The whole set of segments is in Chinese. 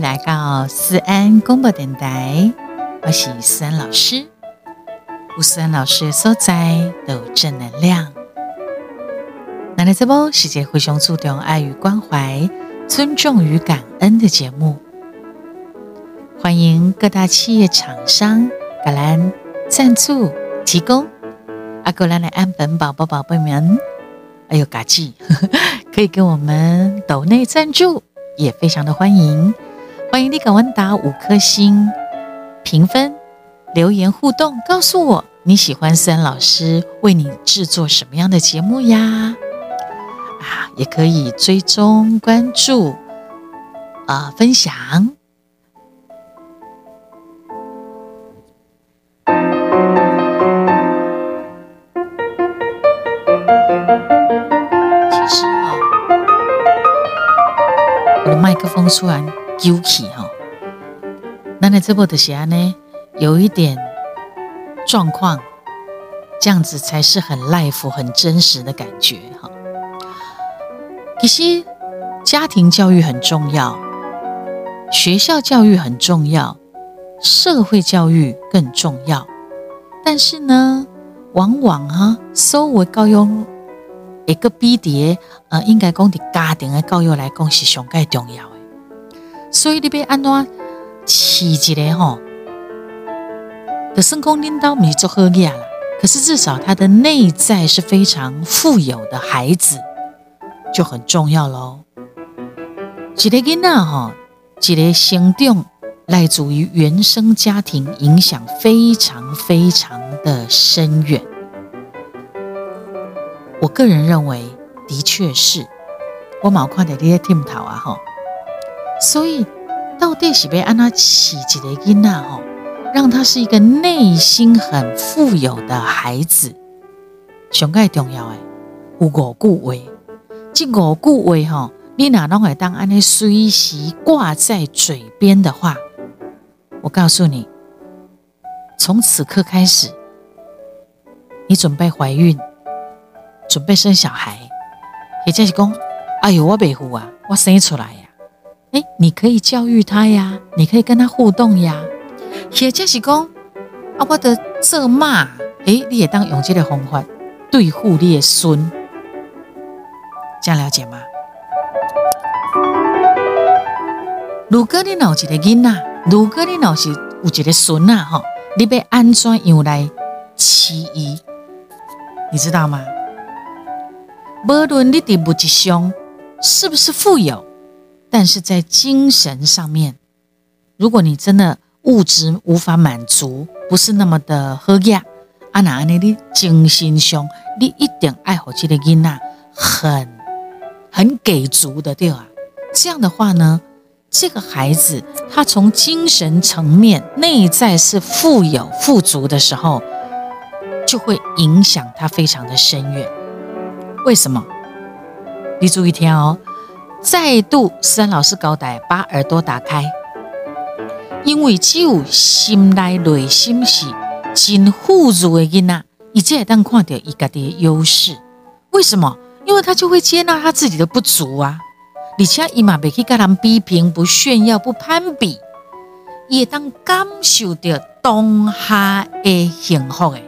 来到思安广播电台，我是思安老师。有思安老师的所在都有正能量。那来这波世界互相注重爱与关怀、尊重与感恩的节目，欢迎各大企业厂商、格兰赞助提供。阿格兰来安本宝宝宝贝们，还有嘎记，可以给我们抖内赞助，也非常的欢迎。欢迎你给文打五颗星评分，留言互动，告诉我你喜欢森老师为你制作什么样的节目呀？啊，也可以追踪关注啊，分享。其实啊，我的麦克风突然丢起哈，那那这波的时候呢，有一点状况，这样子才是很 life、很真实的感觉哈。其实家庭教育很重要，学校教育很重要，社会教育更重要。但是呢，往往哈，所谓教育一个比叠，呃，应该讲的家庭的教育来讲是上盖重要的。所以你别安怎饲一个吼，的成功领导咪做好嘢啦。可是至少他的内在是非常富有的孩子。就很重要喽。一个囡仔哈，一个行动来自于原生家庭，影响非常非常的深远。我个人认为，的确是。我毛看的这些 team 头啊哈，所以到底是被安娜起一个囡仔吼，让他是一个内心很富有的孩子，上盖重要诶，有五句话。这五句话哈，你哪能会当安尼随时挂在嘴边的话？我告诉你，从此刻开始，你准备怀孕，准备生小孩，也就是讲，哎呦，我北湖啊，我生出来，哎，你可以教育他呀，你可以跟他互动呀，也就是讲，啊，我的这骂，哎，你也当用这个方法对付你的孙。这样了解吗？如果你脑一个囡仔，如果你脑是有一个孙呐，哈，你要安怎样来饲伊？你知道吗？无论你的物质上是不是富有，但是在精神上面，如果你真的物质无法满足，不是那么的喝呀，啊那你的精神上，你一点爱好这个囡仔很。很给足的，对吧？这样的话呢，这个孩子他从精神层面内在是富有富足的时候，就会影响他非常的深远。为什么？你注意听哦，再度三老师交代，把耳朵打开，因为只有心内内心是真富足的囡仔，伊才会当看到伊家己的优势。为什么？因为他就会接纳他自己的不足啊，而且伊嘛袂去跟人批评、不炫耀、不攀比，也当感受到当下的幸福诶。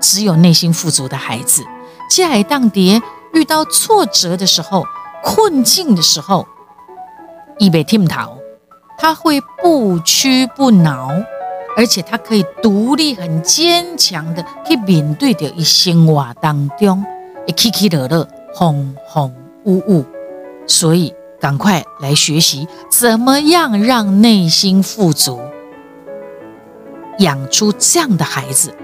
只有内心富足的孩子，在当爹遇到挫折的时候、困境的时候，伊袂听头，他会不屈不挠，而且他可以独立、很坚强的去面对着一生活当中一。起起落落，风风雾雾，所以赶快来学习怎么样让内心富足，养出这样的孩子。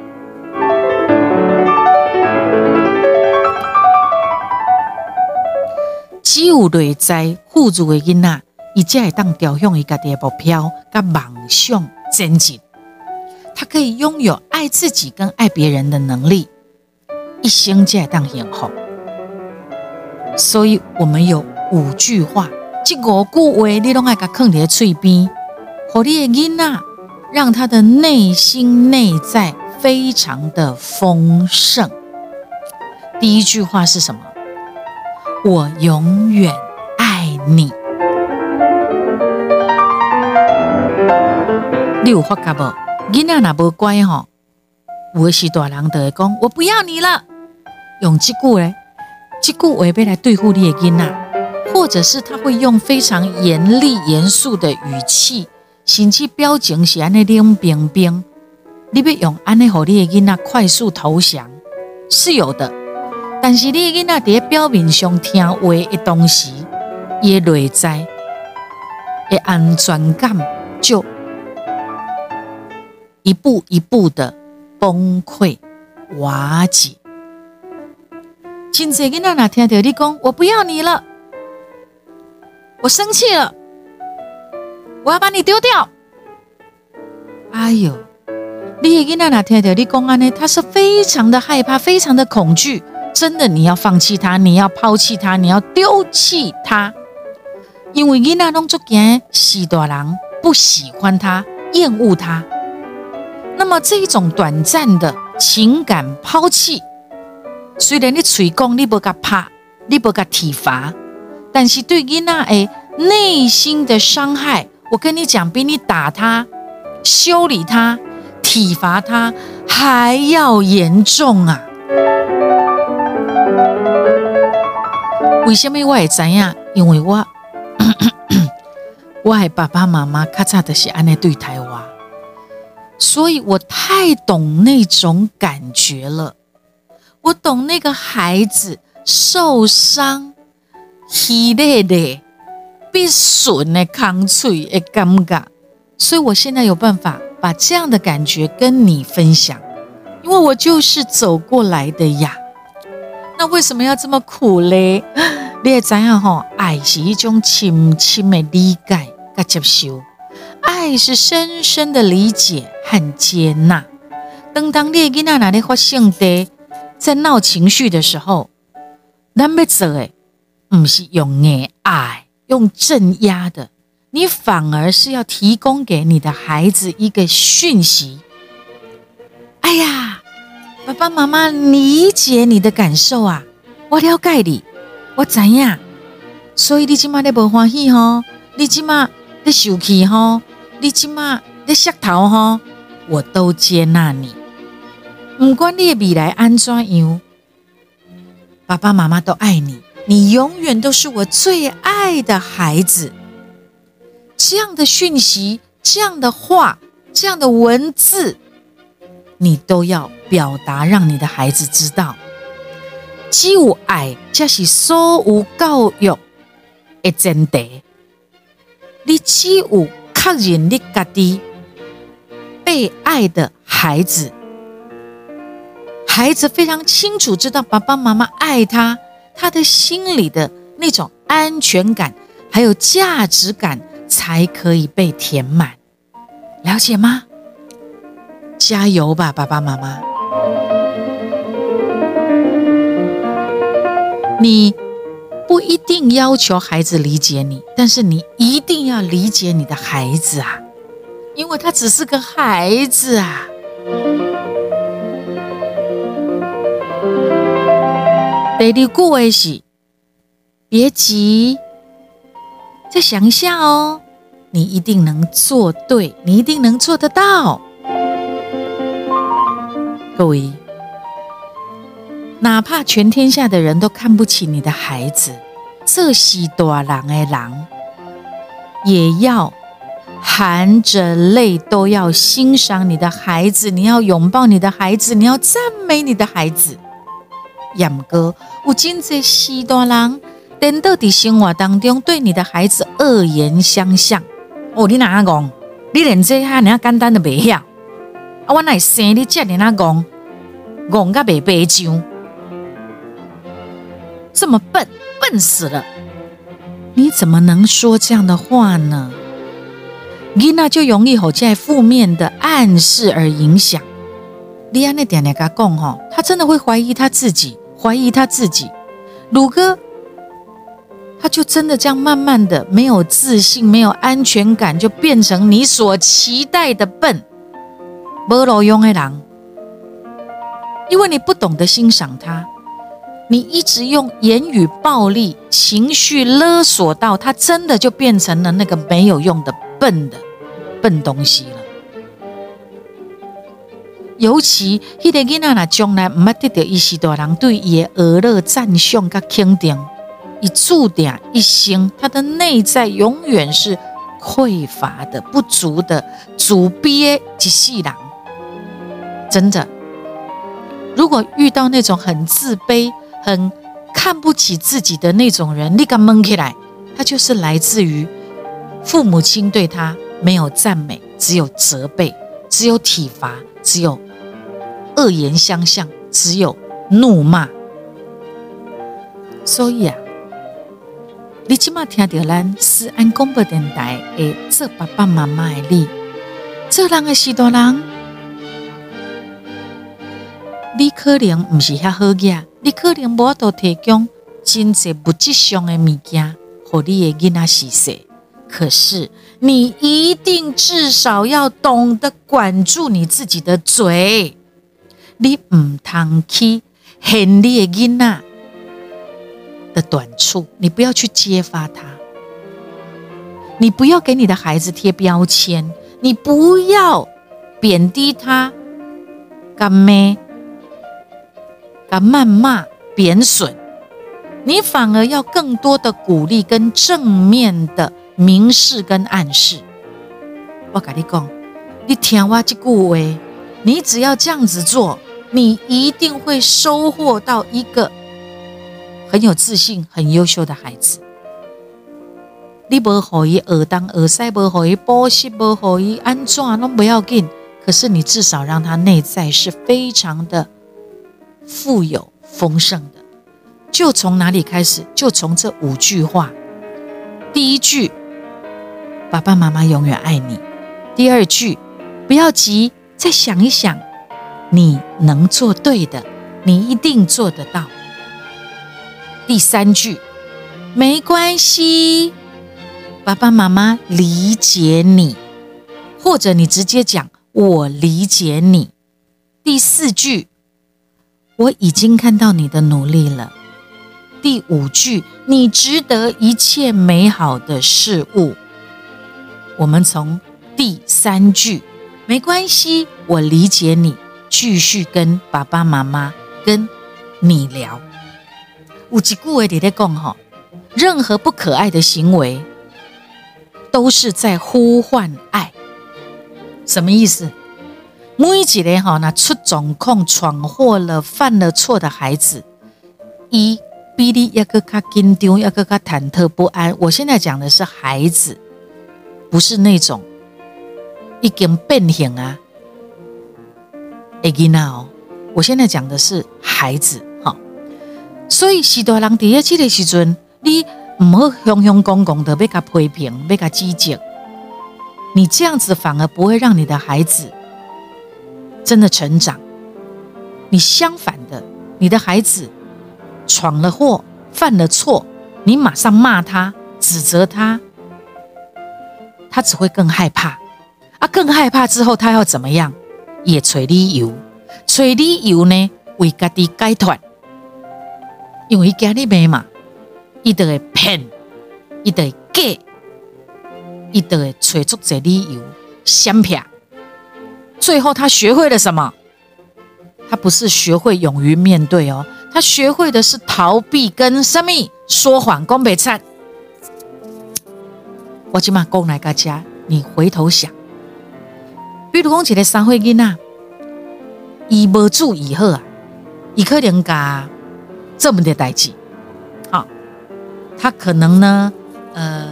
只有内在富足的囡仔，伊才会当朝向伊家己的目标、甲梦想前进。他可以拥有爱自己跟爱别人的能力。一生才会当幸福，所以我们有五句话，这五句话你拢爱甲放伫嘴边，互你的囡仔，让他的内心内在非常的丰盛。第一句话是什么？我永远爱你。你有发觉无？囡仔若无乖吼，有时大人就会讲：“我不要你了。”用这句咧，这句话要来对付你的囡仔，或者是他会用非常严厉、严肃的语气，甚至表情是安尼冷冰冰。你要用安尼，互你的囡仔快速投降，是有的。但是你的囡仔在表面上听话的同时，伊内在的安全感就一步一步的崩溃瓦解。真济囡仔哪听到你讲，我不要你了，我生气了，我要把你丢掉。哎呦，你的囡仔哪听到你讲安呢，他是非常的害怕，非常的恐惧。真的，你要放弃他，你要抛弃他，你要丢弃他，因为囡仔拢做惊喜大人不喜欢他，厌恶他。那么这种短暂的情感抛弃，虽然你嘴讲你不甲怕，你不甲体罚，但是对囡仔诶内心的伤害，我跟你讲，比你打他、修理他、体罚他还要严重啊！为什么我会知影？因为我，我系爸爸妈妈咔嚓的是安尼对待我，所以我太懂那种感觉了。我懂那个孩子受伤、凄厉的、被损的、抗脆的尴尬，所以我现在有办法把这样的感觉跟你分享，因为我就是走过来的呀。那为什么要这么苦嘞？你也知道吼，爱是一种深深的理解和接受，爱是深深的理解和接纳。当当你囡仔哪里发性的在闹情绪的时候，咱要做的不是用爱、用镇压的，你反而是要提供给你的孩子一个讯息。哎呀！爸爸妈妈理解你的感受啊，我了解你，我知影，所以你今嘛你不欢喜吼，你今嘛你生气吼，你今嘛你石头吼，我都接纳你。不管你的未来安怎样，爸爸妈妈都爱你，你永远都是我最爱的孩子。这样的讯息，这样的话，这样的文字。你都要表达，让你的孩子知道，只有爱才是所有教育的真谛。你只有确认你家己被爱的孩子，孩子非常清楚知道爸爸妈妈爱他，他的心里的那种安全感还有价值感才可以被填满，了解吗？加油吧，爸爸妈妈！你不一定要求孩子理解你，但是你一定要理解你的孩子啊，因为他只是个孩子啊。第二句话是：别急，再想一下哦，你一定能做对，你一定能做得到。各位，哪怕全天下的人都看不起你的孩子，这是大人的人，也要含着泪都要欣赏你的孩子，你要拥抱你的孩子，你要赞美你的孩子。杨哥，有真济西大人，等到在生活当中对你的孩子恶言相向。哦，你哪讲？你连这下你要简单的袂晓？啊！我乃生你这样啊戆戆个白白酱，这么笨，笨死了！你怎么能说这样的话呢？你那就容易好在负面的暗示而影响。你安那点点他讲吼，他真的会怀疑他自己，怀疑他自己。鲁哥，他就真的这样慢慢的没有自信，没有安全感，就变成你所期待的笨。没路用的人，因为你不懂得欣赏他，你一直用言语暴力、情绪勒索到他，真的就变成了那个没有用的笨的笨东西了。尤其迄个囡仔若将来毋捌得到伊是大人对伊的娱乐赞赏甲肯定，伊注定一生他的内在永远是匮乏的、不足的、主憋一世人。真的，如果遇到那种很自卑、很看不起自己的那种人，你敢蒙起来，他就是来自于父母亲对他没有赞美，只有责备，只有体罚，只有。恶言相向，只有怒骂。所以啊，你起码听到咱思安广播电台的做爸爸妈妈的你，做人的许多人，你可能不是遐好嘢，你可能无都提供真济物质上的物件，和你的囡仔洗洗。可是你一定至少要懂得管住你自己的嘴。你唔通去恨你的囡仔的短处，你不要去揭发他，你不要给你的孩子贴标签，你不要贬低他，干咩？干谩骂、贬损，你反而要更多的鼓励跟正面的明示跟暗示。我跟你讲，你听我这句话，你只要这样子做。你一定会收获到一个很有自信、很优秀的孩子。你不可以耳当耳塞，不可以补习，不可以安装，都不要紧。可是你至少让他内在是非常的富有、丰盛的。就从哪里开始？就从这五句话。第一句，爸爸妈妈永远爱你。第二句，不要急，再想一想。你能做对的，你一定做得到。第三句，没关系，爸爸妈妈理解你，或者你直接讲我理解你。第四句，我已经看到你的努力了。第五句，你值得一切美好的事物。我们从第三句，没关系，我理解你。继续跟爸爸妈妈跟你聊。有一句话你在讲哈，任何不可爱的行为都是在呼唤爱。什么意思？每一个哈那出状况、闯祸了、犯了错的孩子，一比你一个卡紧张，一个卡忐忑不安。我现在讲的是孩子，不是那种已经变形啊。a g i 哦，我现在讲的是孩子哈，所以许多人第一次的时阵，你唔好雄雄公公的被他批评，被他指责，你这样子反而不会让你的孩子真的成长。你相反的，你的孩子闯了祸，犯了错，你马上骂他，指责他，他只会更害怕啊！更害怕之后，他要怎么样？也找理由，找理由呢，为家己解脱。因为家里面嘛，伊都会骗，伊都会假，伊都会找足这理由，相骗。最后他学会了什么？他不是学会勇于面对哦，他学会的是逃避跟什么说谎、讲白菜。我今嘛讲来大家，你回头想。比如讲一个三岁囡仔，伊无注意好啊，伊可能甲这么的代志，好，他可能呢，呃，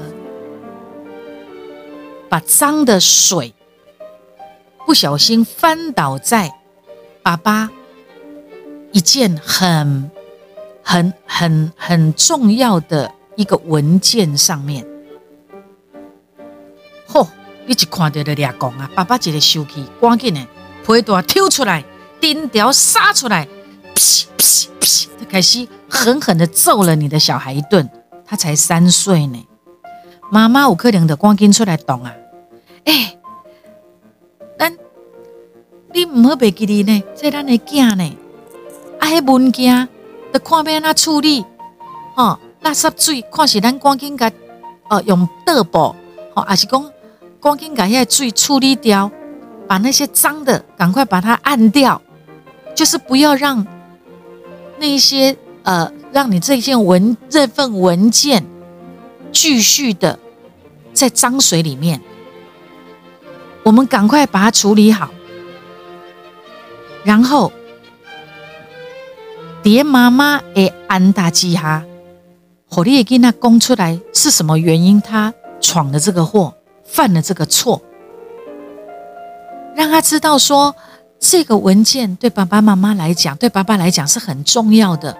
把脏的水不小心翻倒在爸爸一件很、很、很、很重要的一个文件上面，嚯！你一看到的俩讲啊，爸爸一个生气，赶紧的皮带抽出来，钉条杀出来，噼噼噼，他开始狠狠的揍了你的小孩一顿。他才三岁呢，妈妈有可能的赶紧出来动啊！哎，你唔好别记哩呢，这咱的囝呢，啊，迄物件得看要安怎处理，吼，垃圾水看是咱赶紧甲，哦，用倒布，吼，还是讲。赶紧把遐水处理掉，把那些脏的赶快把它按掉，就是不要让那些呃，让你这件文这份文件继续的在脏水里面。我们赶快把它处理好，然后爹妈妈会安大吉哈，火力也给他供出来是什么原因，他闯了这个祸，犯了这个错，让他知道说这个文件对爸爸妈妈来讲，对爸爸来讲是很重要的。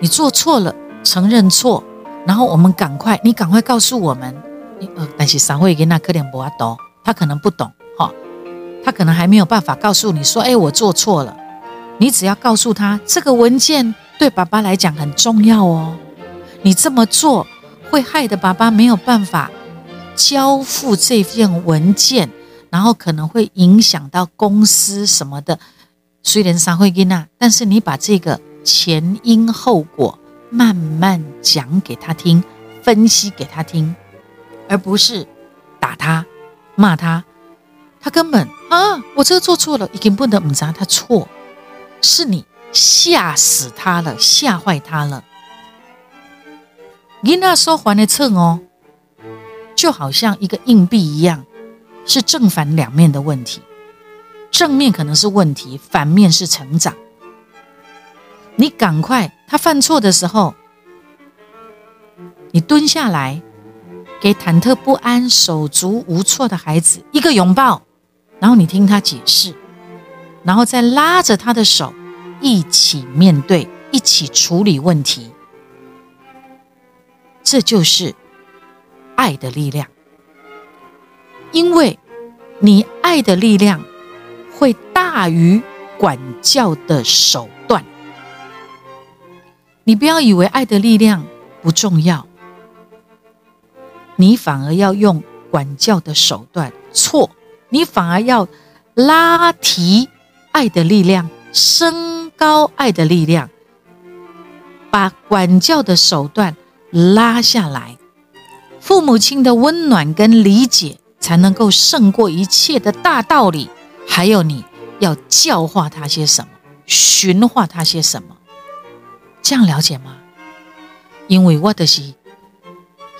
你做错了，承认错，然后我们赶快，你赶快告诉我们，呃，但是三会给那可怜不阿多。他可能不懂，他可能还没有办法告诉你说：“哎，我做错了。”你只要告诉他，这个文件对爸爸来讲很重要哦。你这么做会害得爸爸没有办法交付这份文件，然后可能会影响到公司什么的。虽然三会跟那，但是你把这个前因后果慢慢讲给他听，分析给他听，而不是打他。骂他，他根本啊，我这个做错了，已经不能唔查他错，是你吓死他了，吓坏他了。你那说还的秤哦，就好像一个硬币一样，是正反两面的问题。正面可能是问题，反面是成长。你赶快，他犯错的时候，你蹲下来。给忐忑不安、手足无措的孩子一个拥抱，然后你听他解释，然后再拉着他的手一起面对、一起处理问题。这就是爱的力量，因为你爱的力量会大于管教的手段。你不要以为爱的力量不重要。你反而要用管教的手段，错！你反而要拉提爱的力量，升高爱的力量，把管教的手段拉下来。父母亲的温暖跟理解，才能够胜过一切的大道理。还有，你要教化他些什么，驯化他些什么，这样了解吗？因为我的是。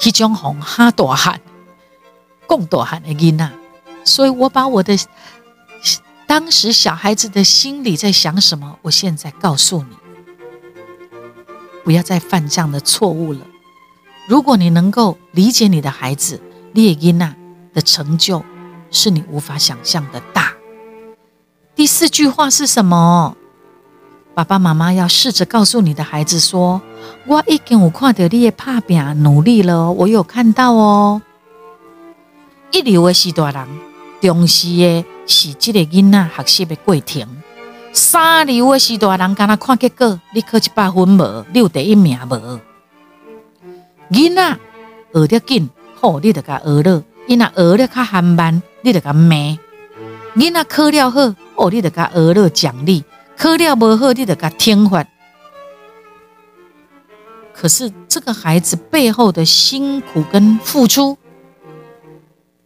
一种红哈大汉，共大汉的囡呐，所以我把我的当时小孩子的心里在想什么，我现在告诉你，不要再犯这样的错误了。如果你能够理解你的孩子，列伊娜的成就是你无法想象的大。第四句话是什么？爸爸妈妈要试着告诉你的孩子说：“我已经有看到你的拍拼努力了，我有看到哦。”一流的是大人，重视的是这个囡仔学习的过程；三流的是大人，敢若看结果，你考一百分无，你有第一名无？囡仔学得紧，好，你就甲学了；囡仔学得较缓慢，你就甲骂；囡仔考了好，哦，你就甲学了奖励。考了不好，你得给他听话。可是这个孩子背后的辛苦跟付出，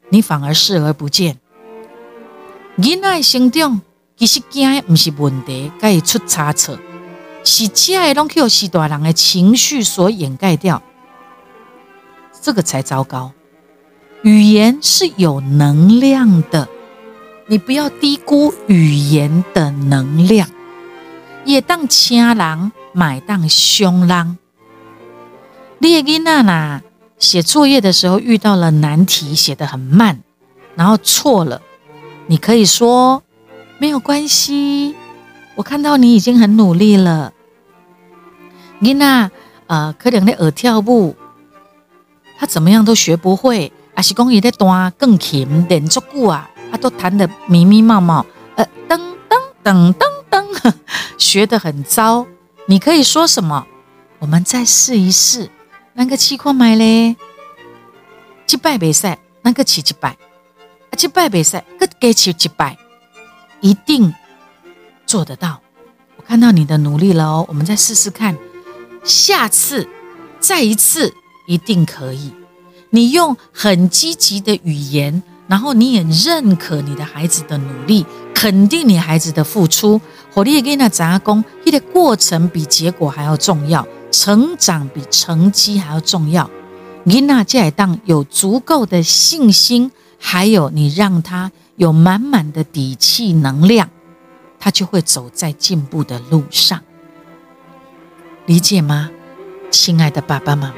你反而视而不见。囡仔成长其实惊的不是问题，该出差错，是这的拢去是大人的情绪所掩盖掉，这个才糟糕。语言是有能量的，你不要低估语言的能量。也当亲人，买当凶人。列吉娜娜写作业的时候遇到了难题，写得很慢，然后错了。你可以说没有关系，我看到你已经很努力了。妮娜，呃，可能在耳跳舞，他怎么样都学不会，还是讲伊在弹更琴练足久啊，他都弹得迷迷冒冒，呃，噔噔噔噔噔。学得很糟，你可以说什么？我们再试一试。那个气矿买嘞，击败比赛，那个起击败，击败比赛，个给起击败，一定做得到。我看到你的努力了哦，我们再试试看，下次再一次，一定可以。你用很积极的语言然后你也认可你的孩子的努力，肯定你孩子的付出。火力给那杂工，你的过程比结果还要重要，成长比成绩还要重要。你那这当有足够的信心，还有你让他有满满的底气能量，他就会走在进步的路上。理解吗，亲爱的爸爸妈妈？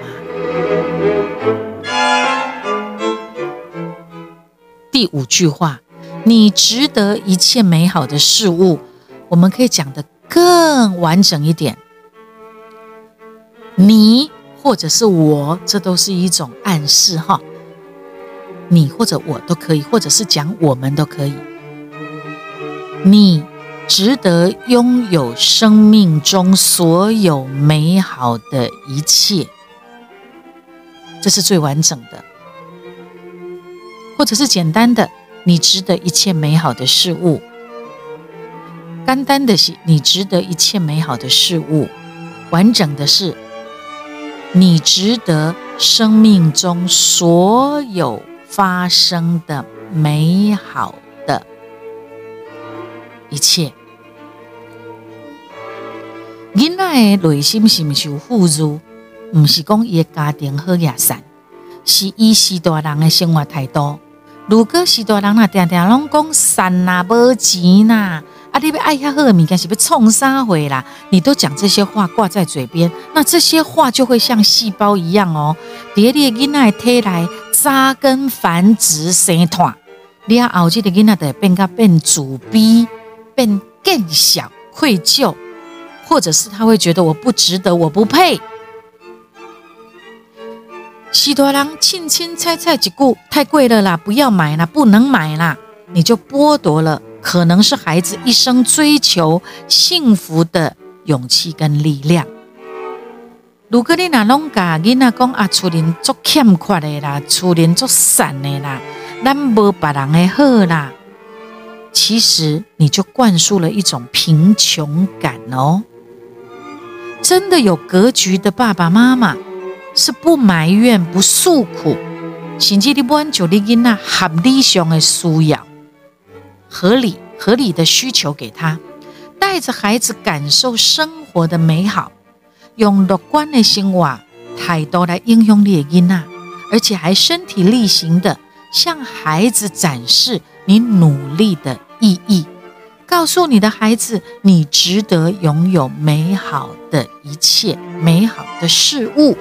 第五句话，你值得一切美好的事物。我们可以讲的更完整一点，你或者是我，这都是一种暗示哈。你或者我都可以，或者是讲我们都可以。你值得拥有生命中所有美好的一切，这是最完整的。或者是简单的，你值得一切美好的事物。单单的是你值得一切美好的事物，完整的是你值得生命中所有发生的美好的一切。囡仔的内心是不是有富足？不是讲伊的家庭好野善，是伊是大人的生活态度。如果是大人呐，定定拢讲善呐，无钱呐，啊，你要爱遐好的物件是要创啥回啦？你都讲这些话挂在嘴边，那这些话就会像细胞一样哦，伫你的囡仔体内扎根繁殖生团，你啊后这个囡仔就变甲变自卑，变更小愧疚，或者是他会觉得我不值得，我不配。许多人轻轻猜猜几句，太贵了啦，不要买啦，不能买啦，你就剥夺了可能是孩子一生追求幸福的勇气跟力量。如果你那拢甲囡仔讲啊，厝人足欠缺的啦，厝人足散的啦，咱无别人的好啦，其实你就灌输了一种贫穷感哦。真的有格局的爸爸妈妈。是不埋怨、不诉苦，甚至你满足你囡仔合理上的需要，合理合理的需求给他，带着孩子感受生活的美好，用乐观的生活态度来影响你的囡仔，而且还身体力行的向孩子展示你努力的意义，告诉你的孩子，你值得拥有美好的一切、美好的事物。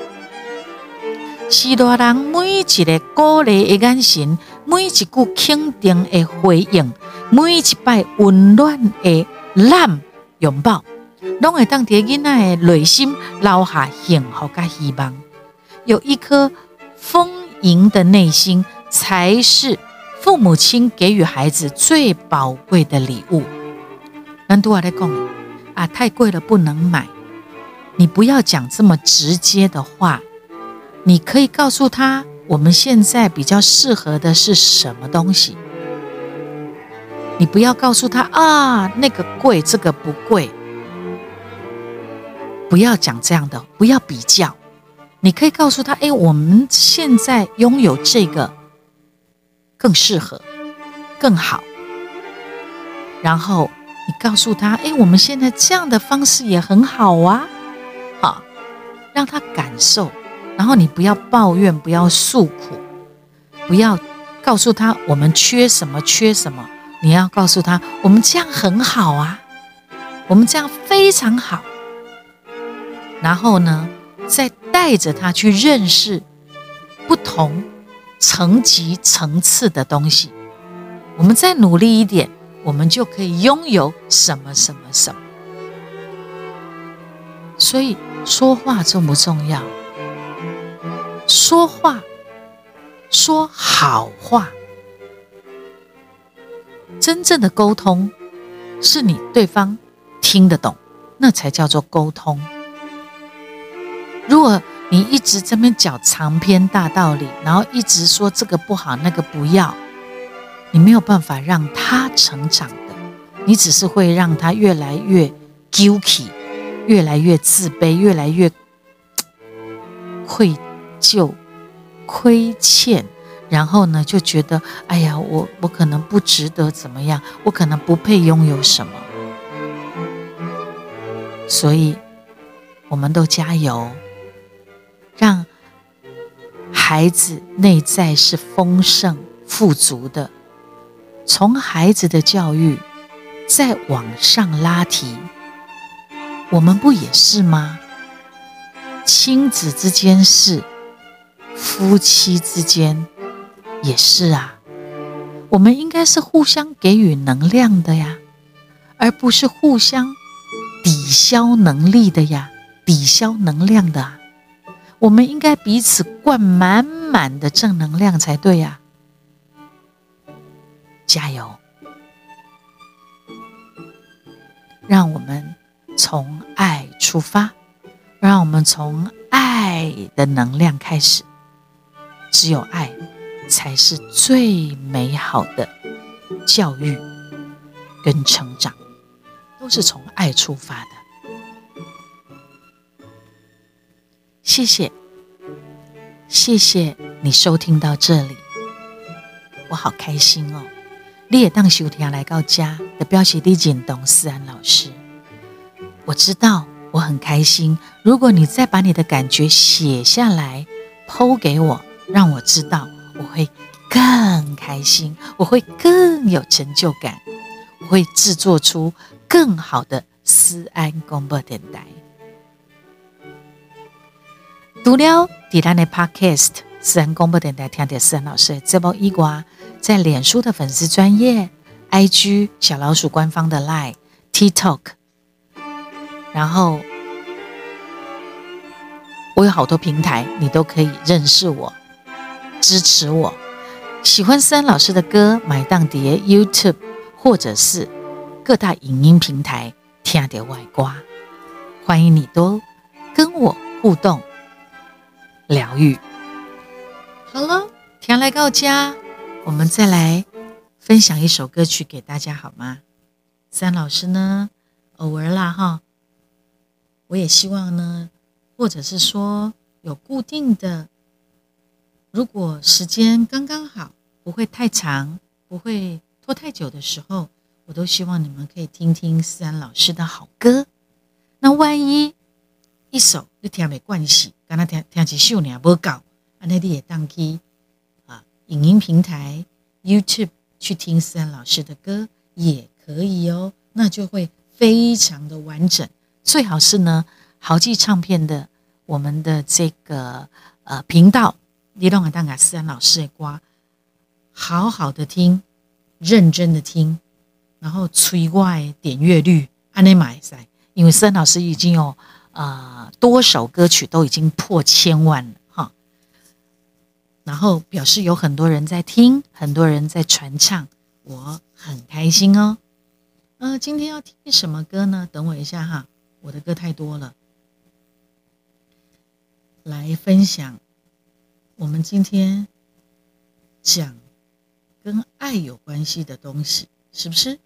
许多人每一个鼓励的眼神，每一句肯定的回应，每一摆温暖的揽拥抱，拢会当伫囡仔的内心留下幸福甲希望。有一颗丰盈的内心，才是父母亲给予孩子最宝贵的礼物。难度我来讲啊，太贵了不能买。你不要讲这么直接的话。你可以告诉他，我们现在比较适合的是什么东西。你不要告诉他啊，那个贵，这个不贵。不要讲这样的，不要比较。你可以告诉他，哎，我们现在拥有这个更适合，更好。然后你告诉他，哎，我们现在这样的方式也很好啊，好，让他感受。然后你不要抱怨，不要诉苦，不要告诉他我们缺什么缺什么。你要告诉他，我们这样很好啊，我们这样非常好。然后呢，再带着他去认识不同层级层次的东西。我们再努力一点，我们就可以拥有什么什么什么。所以说话重不重要？说话，说好话。真正的沟通，是你对方听得懂，那才叫做沟通。如果你一直这边讲长篇大道理，然后一直说这个不好，那个不要，你没有办法让他成长的，你只是会让他越来越 guilty，越来越自卑，越来越愧。疚亏欠，然后呢就觉得，哎呀，我我可能不值得怎么样，我可能不配拥有什么。所以，我们都加油，让孩子内在是丰盛富足的。从孩子的教育再往上拉提，我们不也是吗？亲子之间是，夫妻之间也是啊。我们应该是互相给予能量的呀，而不是互相。抵消能力的呀，抵消能量的，我们应该彼此灌满满的正能量才对呀！加油！让我们从爱出发，让我们从爱的能量开始。只有爱，才是最美好的教育跟成长。都是从爱出发的。谢谢，谢谢你收听到这里，我好开心哦！你也当收听来到家的标题李锦东思安老师，我知道我很开心。如果你再把你的感觉写下来，剖给我，让我知道，我会更开心，我会更有成就感，我会制作出。更好的思安广播电台。读了迪兰的 Podcast，思安广播电台听的私人老师这波一瓜，在脸书的粉丝专业、IG 小老鼠官方的 Line、TikTok，然后我有好多平台，你都可以认识我、支持我。喜欢思安老师的歌，买档碟 YouTube 或者是。各大影音平台听的外挂，欢迎你都跟我互动疗愈。好了，天来到家，我们再来分享一首歌曲给大家好吗？三老师呢，偶尔啦哈，我也希望呢，或者是说有固定的，如果时间刚刚好，不会太长，不会拖太久的时候。我都希望你们可以听听思安老师的好歌。那万一一首你听没关系，刚才听听几首你也不搞，啊，那你也当去啊影音平台 YouTube 去听思安老师的歌也可以哦，那就会非常的完整。最好是呢，豪记唱片的我们的这个呃频道，你让我当个思安老师的瓜，好好的听，认真的听。然后催外点阅率，安内买噻，因为森老师已经有啊多首歌曲都已经破千万了哈，然后表示有很多人在听，很多人在传唱，我很开心哦。呃，今天要听什么歌呢？等我一下哈，我的歌太多了，来分享我们今天讲跟爱有关系的东西，是不是？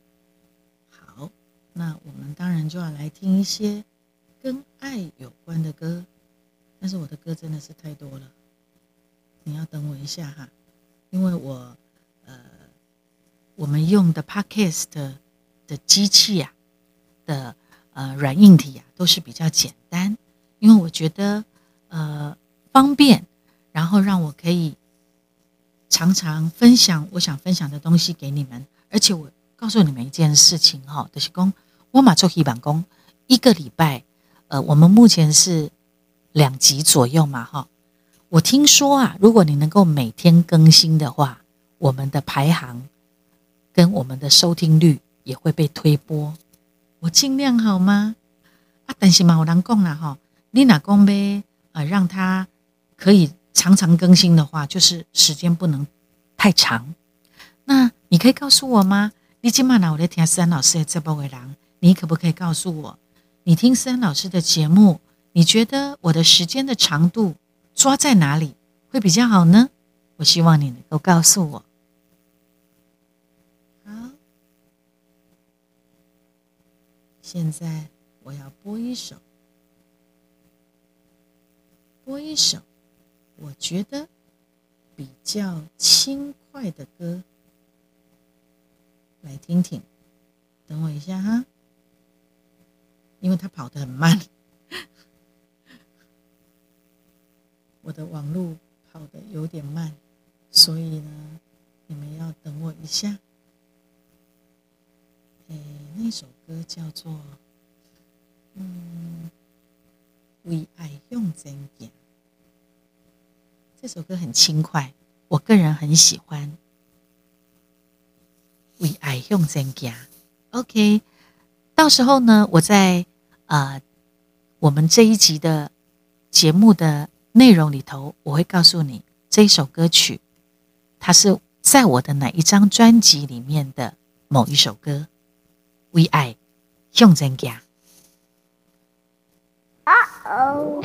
好那我们当然就要来听一些跟爱有关的歌，但是我的歌真的是太多了，你要等我一下哈，因为我呃，我们用的 Podcast 的机器呀的呃软硬体呀都是比较简单，因为我觉得呃方便，然后让我可以常常分享我想分享的东西给你们，而且我告诉你们一件事情哈，就是公。我马做黑板工，一个礼拜，呃，我们目前是两集左右嘛，哈。我听说啊，如果你能够每天更新的话，我们的排行跟我们的收听率也会被推播。我尽量好吗？啊，但是嘛，我能讲了哈，你哪讲呗？啊，让他可以常常更新的话，就是时间不能太长。那你可以告诉我吗？你今晚呢，我在听三老师的直播回廊。你可不可以告诉我，你听思安老师的节目，你觉得我的时间的长度抓在哪里会比较好呢？我希望你能够告诉我。好，现在我要播一首，播一首，我觉得比较轻快的歌来听听。等我一下哈，因为他跑得很慢，我的网络跑得有点慢，所以呢，你们要等我一下。诶，那首歌叫做《嗯为爱用真言》。这首歌很轻快，我个人很喜欢。为爱用真言，OK。到时候呢，我在呃我们这一集的节目的内容里头，我会告诉你这一首歌曲，它是在我的哪一张专辑里面的某一首歌。为爱用真言。啊哦。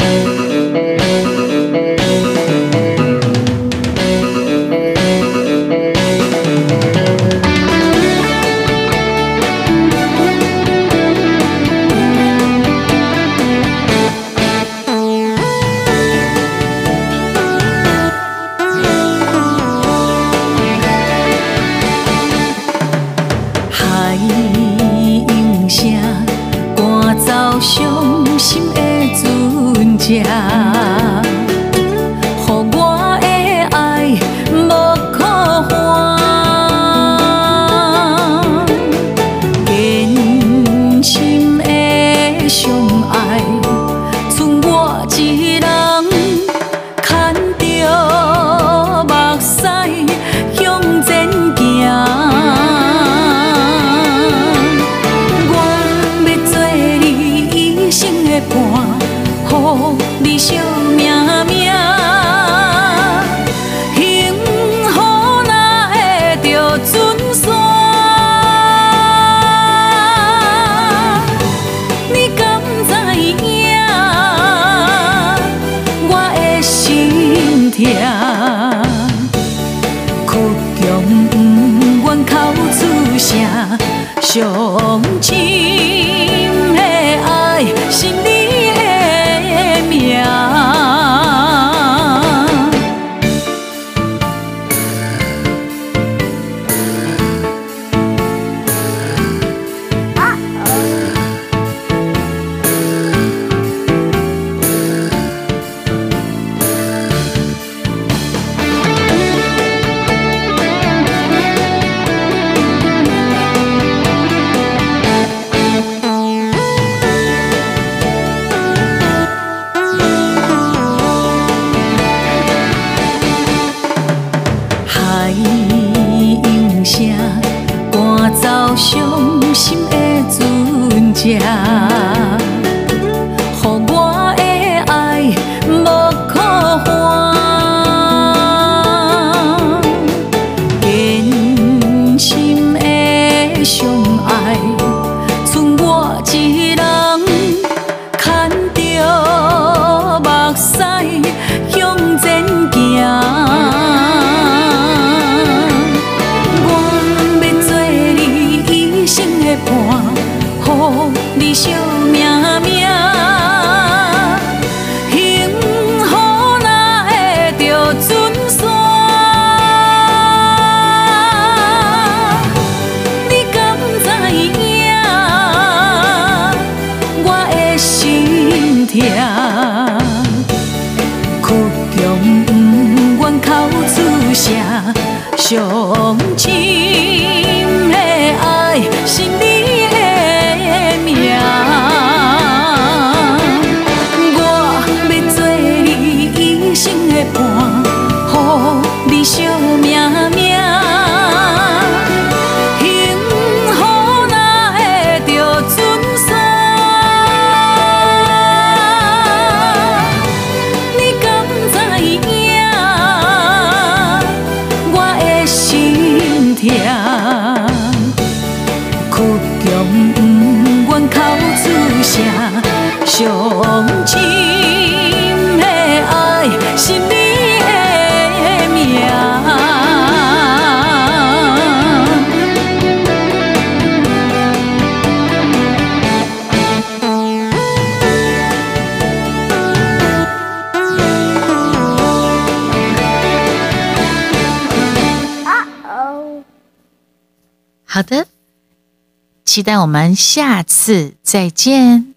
期待我们下次再见。